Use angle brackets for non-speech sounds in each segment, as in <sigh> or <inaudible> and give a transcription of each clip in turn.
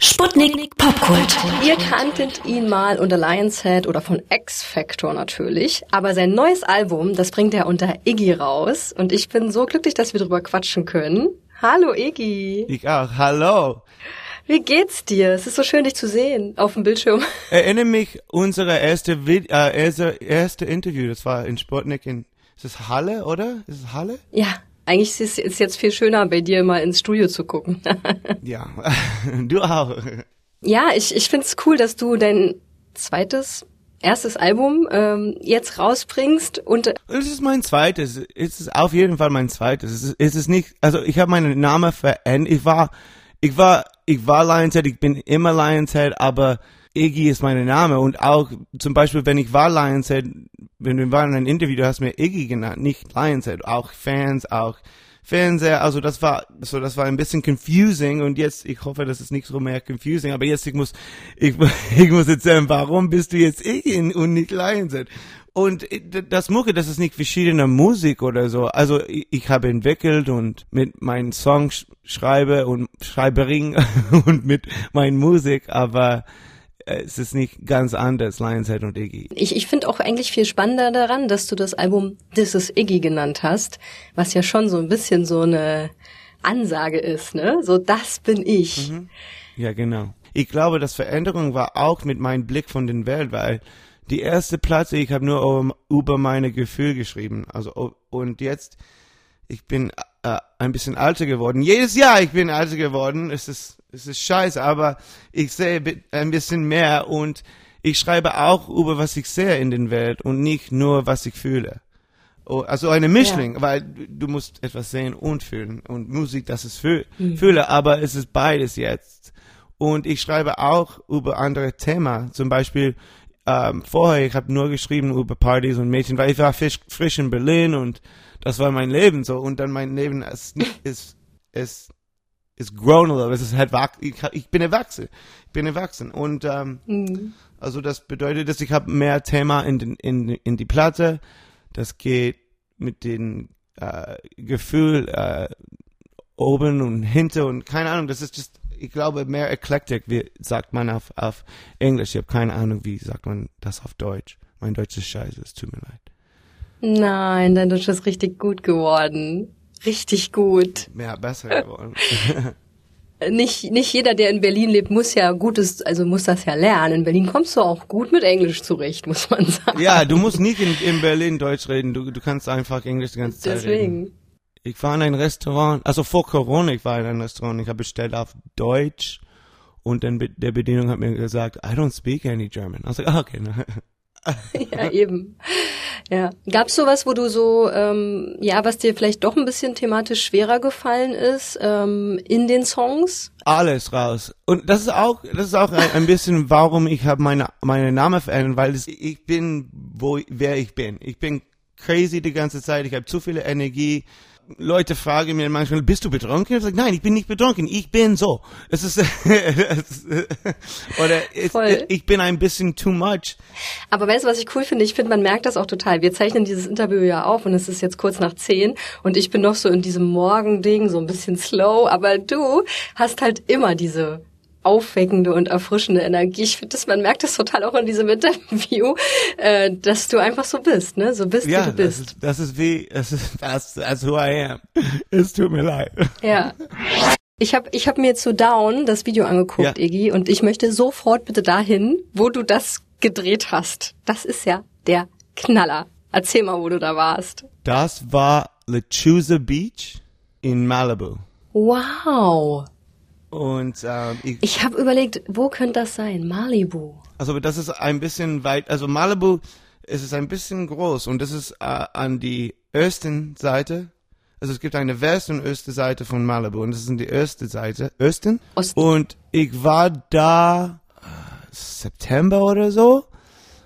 Sputnik Popkult. Ihr kanntet ihn mal unter Lionshead oder von X Factor natürlich, aber sein neues Album, das bringt er unter Iggy raus und ich bin so glücklich, dass wir drüber quatschen können. Hallo Iggy. Ich auch. Hallo. Wie geht's dir? Es ist so schön, dich zu sehen auf dem Bildschirm. Erinnere mich unsere erste, Vid äh, erste, erste Interview, das war in Sputnik in, ist es Halle, oder? Ist es Halle? Ja, eigentlich ist es jetzt viel schöner, bei dir mal ins Studio zu gucken. <laughs> ja, <laughs> du auch. Ja, ich, ich finde es cool, dass du dein zweites, erstes Album ähm, jetzt rausbringst und äh, es ist mein zweites. Es ist auf jeden Fall mein zweites. Es ist, es ist nicht, also ich habe meinen Namen verändert. Ich war, ich war, ich war Lionhead, ich bin immer Lionhead, aber Iggy ist mein Name. Und auch zum Beispiel, wenn ich war Lionhead, wenn wir waren in einem Interview, du hast mir Iggy genannt, nicht Lionhead, auch Fans, auch Fernseher, also das war, so das war ein bisschen confusing. Und jetzt, ich hoffe, das ist nicht so mehr confusing, aber jetzt ich muss, ich, <laughs> ich muss jetzt sagen, warum bist du jetzt Iggy und nicht Lionhead? Und das Mucke, das ist nicht verschiedene Musik oder so. Also ich, habe entwickelt und mit meinen Songs schreibe und Schreibering <laughs> und mit meinen Musik, aber es ist nicht ganz anders, Lionshead und Iggy. Ich, ich finde auch eigentlich viel spannender daran, dass du das Album This is Iggy genannt hast, was ja schon so ein bisschen so eine Ansage ist, ne? So, das bin ich. Mhm. Ja, genau. Ich glaube, das Veränderung war auch mit meinem Blick von den Welt, weil die erste Platte, ich habe nur über meine Gefühle geschrieben. Also und jetzt, ich bin äh, ein bisschen alter geworden. Jedes Jahr ich bin alter geworden. Es ist es ist scheiße, aber ich sehe ein bisschen mehr und ich schreibe auch über was ich sehe in den Welt und nicht nur was ich fühle. Oh, also eine Mischling, ja. weil du musst etwas sehen und fühlen und Musik, das ist mhm. fühle, aber es ist beides jetzt. Und ich schreibe auch über andere Themen, zum Beispiel ähm, vorher, ich habe nur geschrieben über Partys und Mädchen, weil ich war frisch, frisch in Berlin und das war mein Leben so und dann mein Leben ist, ist, ist ist grown a little. Es ist halt ich, ich bin erwachsen. Ich bin erwachsen. Und ähm, mhm. also das bedeutet, dass ich habe mehr Thema in, den, in, in die Platte. Das geht mit dem äh, Gefühl äh, oben und hinter und keine Ahnung. Das ist just, ich glaube, mehr eclectic, wie sagt man auf, auf Englisch. Ich habe keine Ahnung, wie sagt man das auf Deutsch. Mein Deutsch ist scheiße, es tut mir leid. Nein, dein Deutsch ist richtig gut geworden richtig gut. Ja, besser geworden. <laughs> nicht, nicht jeder, der in Berlin lebt, muss ja gutes, also muss das ja lernen. In Berlin kommst du auch gut mit Englisch zurecht, muss man sagen. Ja, du musst nicht in, in Berlin Deutsch reden. Du, du kannst einfach Englisch die ganze Zeit Deswegen. reden. Ich war in ein Restaurant, also vor Corona, ich war in einem Restaurant, ich habe bestellt auf Deutsch und dann der Bedienung hat mir gesagt, I don't speak any German. I was like, oh, okay. <laughs> ja, eben. Ja. Gab's sowas, wo du so, ähm, ja, was dir vielleicht doch ein bisschen thematisch schwerer gefallen ist ähm, in den Songs? Alles raus. Und das ist auch, das ist auch ein, ein bisschen, warum ich habe meine meine Name verändert, weil das, ich bin, wo wer ich bin. Ich bin crazy die ganze Zeit. Ich habe zu viel Energie. Leute fragen mir manchmal, bist du betrunken? Ich sage, nein, ich bin nicht betrunken, ich bin so. Es ist, <laughs> oder es, ich bin ein bisschen too much. Aber weißt du, was ich cool finde? Ich finde, man merkt das auch total. Wir zeichnen dieses Interview ja auf und es ist jetzt kurz nach zehn und ich bin noch so in diesem Morgending, so ein bisschen slow, aber du hast halt immer diese aufweckende und erfrischende Energie. Ich finde, man merkt das total auch in diesem Interview, äh, dass du einfach so bist, ne? So bist, ja, wie du bist. Das ist, das ist wie, das ist, das, that's who I am. Es tut mir leid. Ja. Ich habe ich hab mir zu Down das Video angeguckt, ja. Iggy, und ich möchte sofort bitte dahin, wo du das gedreht hast. Das ist ja der Knaller. Erzähl mal, wo du da warst. Das war Lechuza Beach in Malibu. Wow. Und ähm, ich, ich habe überlegt, wo könnte das sein? Malibu. Also das ist ein bisschen weit. Also Malibu es ist ein bisschen groß und das ist äh, an die Östen Seite. Also es gibt eine West- und Öste Seite von Malibu und das ist die Öste Seite. Östen. Osten. Und ich war da äh, September oder so.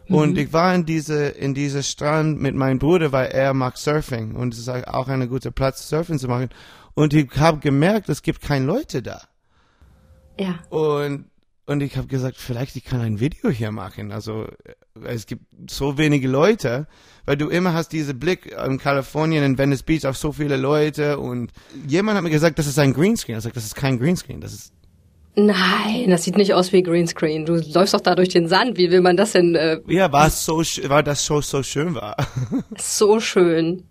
Mhm. Und ich war in diese, in diese Strand mit meinem Bruder, weil er mag Surfing. Und es ist auch ein guter Platz, Surfen zu machen. Und ich habe gemerkt, es gibt keine Leute da. Ja. Und, und ich habe gesagt, vielleicht ich kann ein Video hier machen. Also äh, es gibt so wenige Leute, weil du immer hast diese Blick in Kalifornien, in Venice Beach auf so viele Leute und jemand hat mir gesagt, das ist ein Greenscreen. Ich sage, das ist kein Greenscreen, das ist Nein, das sieht nicht aus wie Greenscreen. Du läufst doch da durch den Sand. Wie will man das denn? Äh, Ja, war es so, war das Show so schön war. <laughs> so schön.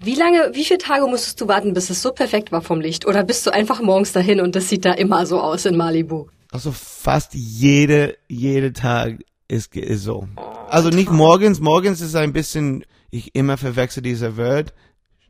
Wie lange, wie viele Tage musstest du warten, bis es so perfekt war vom Licht? Oder bist du einfach morgens dahin und das sieht da immer so aus in Malibu? Also fast jede, jede Tag ist, ist so. Also nicht morgens, morgens ist ein bisschen, ich immer verwechsel dieser Wort,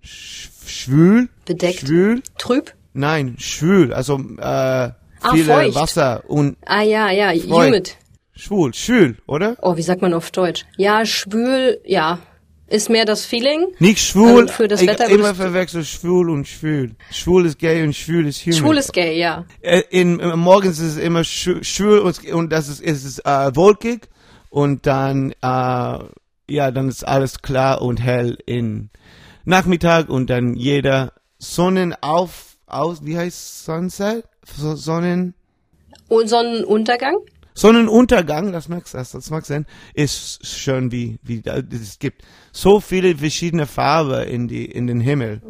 sch, schwül. Bedeckt. Schwül. Trüb? Nein, schwül, also äh, viele feucht. Wasser und Ah ja, ja, Feucht. humid. schwul, schwül, oder? Oh, wie sagt man auf Deutsch? Ja, schwül, ja. Ist mehr das Feeling. Nicht schwul, für das ich Wetter immer würdest du- verwechsel schwul und schwül. Schwul ist gay und schwül ist human. Schwul ist gay, ja. Äh, in, in, morgens ist es immer schw- schwül und, und das ist, ist es äh, wolkig und dann äh, ja dann ist alles klar und hell in Nachmittag und dann jeder Sonnenauf aus wie heißt Sunset So- Sonnen Und Sonnenuntergang? Sonnenuntergang das mag das, das mag sein ist schön wie wie es gibt so viele verschiedene Farben in die in den Himmel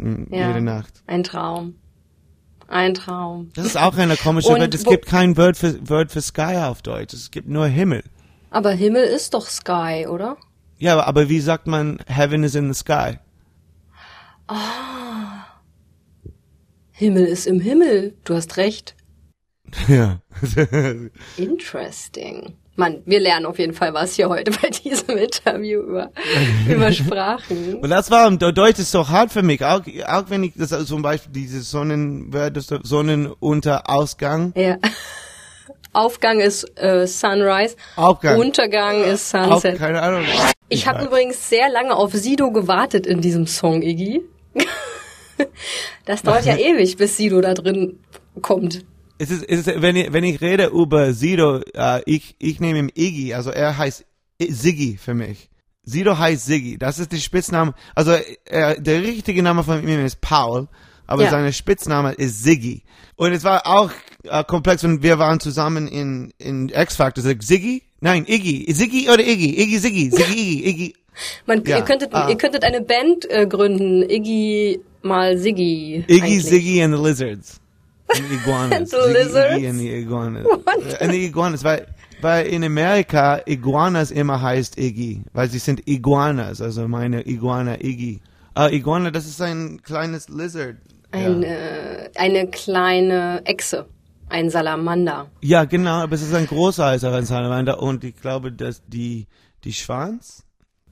Mm, Ja. jede Nacht Ein Traum. Ein Traum. Das ist auch eine komische Wort. Es gibt kein Wort für, Wort für Sky auf Deutsch. Es gibt nur Himmel. Aber Himmel ist doch Sky, oder? Ja, aber- aber wie sagt man, Heaven is in the sky? Himmel ist im Himmel. Du hast recht. Ja. Interesting. Mann, wir lernen auf jeden Fall was hier heute bei diesem Interview über, über Sprachen. <laughs> Und das war, der Deutsch ist so hart für mich. Auch, auch wenn ich das also zum Beispiel diese Sonnenwörter, so Sonnenuntergausgang, Ja. Aufgang ist äh, Sunrise, Aufgang. Untergang ist Sunset. keine Ahnung. Ich habe übrigens sehr lange auf Sido gewartet in diesem Song, Iggy. <laughs> Das dauert ja <laughs> ewig, bis Sido da drin kommt. Es ist, es ist, wenn ich, wenn ich rede über Sido, äh, ich, ich nehme ihm Iggy, also er heißt I- Siggy für mich. Sido heißt Siggy, das ist der Spitzname, also äh, der richtige Name von ihm ist Paul, aber Ja. seine Spitzname ist Siggy. Und es war auch äh, komplex und wir waren zusammen in, in X-Factor, sag Siggy? Nein, Iggy. Siggy oder Iggy? Iggy, Siggy, <laughs> Siggy, Iggy, Iggy. Man, Ja, ihr, könntet, ah. ihr könntet eine Band äh, gründen, Iggy mal Siggy. Iggy, eigentlich. Siggy and the Lizards. <laughs> The Iguanas. What? And the Iguanas, weil, weil in Amerika Iguanas immer heißt Iggy, weil sie sind Iguanas, also meine Iguana Iggy. Ah, Iguana, das ist ein kleines Lizard. Ein, ja. äh, eine kleine Echse. Ein Salamander. ja, genau, aber es ist ein großer ein Salamander und ich glaube, dass die, die Schwanz,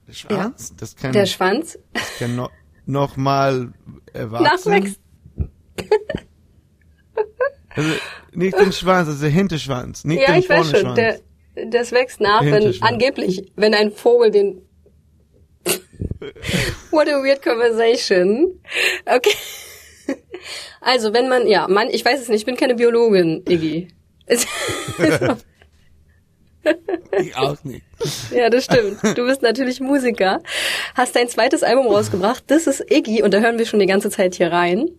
der Schwanz, das kann, Der Schwanz kann noch, noch mal erwachsen. nachwächst. <laughs> Also nicht den Schwanz, also der Hinterschwanz, nicht Ja, den ich weiß schon. Der, das wächst nach, wenn angeblich, wenn ein Vogel den. <laughs> What a weird conversation. Okay. Also, wenn man, ja, man, ich weiß es nicht, ich bin keine Biologin, Iggy. <laughs> Ich auch nicht. ja, das stimmt. Du bist natürlich Musiker. Hast dein zweites Album rausgebracht. Das ist Iggy und da hören wir schon die ganze Zeit hier rein.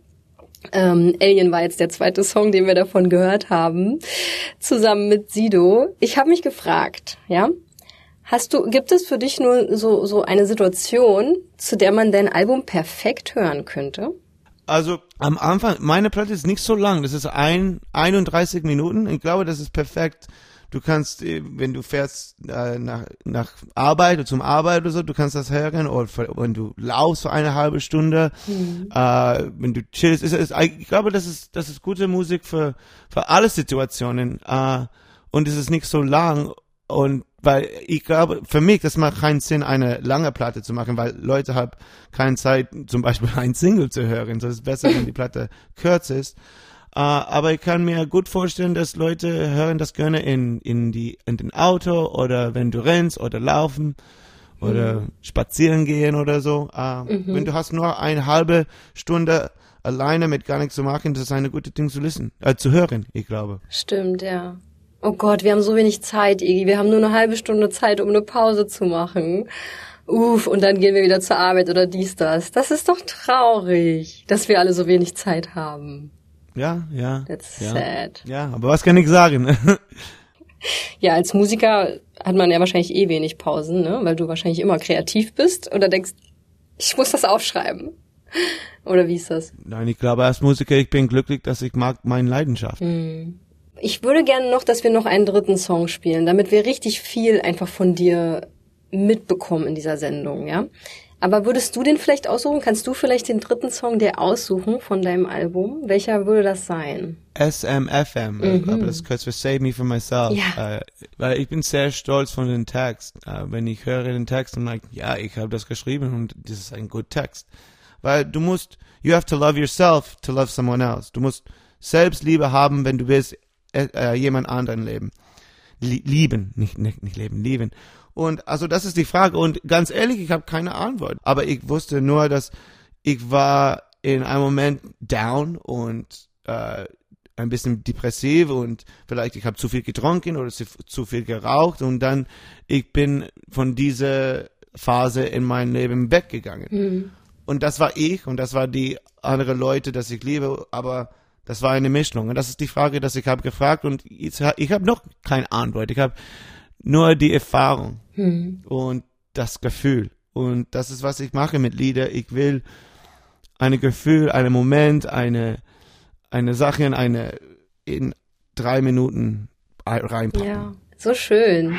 Ähm, Alien war jetzt der zweite Song, den wir davon gehört haben, zusammen mit Sido. Ich habe mich gefragt, ja, hast du, gibt es für dich nur so so eine Situation, zu der man dein Album perfekt hören könnte? Also am Anfang, meine Platte ist nicht so lang, das ist ein, 31 Minuten. Ich glaube, das ist perfekt. Du kannst, äh, wenn du fährst äh, nach, nach Arbeit oder zum Arbeit oder so, du kannst das hören. Oder wenn du laufst für eine halbe Stunde, äh, wenn du chillst. Ist, ist, ich glaube, das ist, das ist gute Musik für, für alle Situationen. Äh, und es ist nicht so lang. Und weil ich glaube, für mich, das macht keinen Sinn, eine lange Platte zu machen, weil Leute haben keine Zeit, zum Beispiel <laughs> ein Single zu hören. So ist es besser, wenn die Platte <laughs> kürzer ist. Äh, aber ich kann mir gut vorstellen, dass Leute hören das gerne in, in die, in den Auto oder wenn du rennst oder laufen oder spazieren gehen oder so. Äh, Wenn du hast nur eine halbe Stunde alleine mit gar nichts zu machen, das ist eine gute Ding zu listen, äh, zu hören, ich glaube. Stimmt, ja. Oh Gott, wir haben so wenig Zeit, Iggy. Wir haben nur eine halbe Stunde Zeit, um eine Pause zu machen. Uff, und dann gehen wir wieder zur Arbeit oder dies, das. Das ist doch traurig, dass wir alle so wenig Zeit haben. Ja, ja. That's ja. sad. Ja, aber was kann ich sagen? <laughs> Ja, als Musiker hat man ja wahrscheinlich eh wenig Pausen, ne? Weil du wahrscheinlich immer kreativ bist oder denkst, ich muss das aufschreiben. <laughs> Oder wie ist das? Nein, ich glaube, als Musiker, ich bin glücklich, dass ich mag meine Leidenschaft. Hm. Ich würde gerne noch, dass wir noch einen dritten Song spielen, damit wir richtig viel einfach von dir mitbekommen in dieser Sendung, ja? Aber würdest du den vielleicht aussuchen? Kannst du vielleicht den dritten Song dir aussuchen von deinem Album? Welcher würde das sein? SMFM, mhm. aber das kurz für Save Me From Myself. Ja. Äh, weil ich bin sehr stolz von dem Text. Äh, wenn ich höre den Text und like, ja, ich habe das geschrieben und das ist ein guter Text. Weil du musst, you have to love yourself to love someone else. Du musst Selbstliebe haben, wenn du willst äh, äh jemand anderen leben. Lieben, nicht, nicht, nicht leben, lieben. Und also das ist die Frage. Und ganz ehrlich, ich habe keine Antwort. Aber ich wusste nur, dass ich war in einem Moment down und äh, ein bisschen depressiv und vielleicht ich habe zu viel getrunken oder zu, viel geraucht und dann ich bin von dieser Phase in mein Leben weggegangen. Mhm. Und das war ich und das war die andere Leute, dass ich liebe, aber das war eine Mischung. Und das ist die Frage, dass ich habe gefragt und ich, ich habe noch keine Antwort. Ich habe nur die Erfahrung hm. und das Gefühl. Und das ist, was ich mache mit Lieder. Ich will ein Gefühl, einen Moment, eine, eine Sache in eine, in drei Minuten reinpacken. Ja, so schön.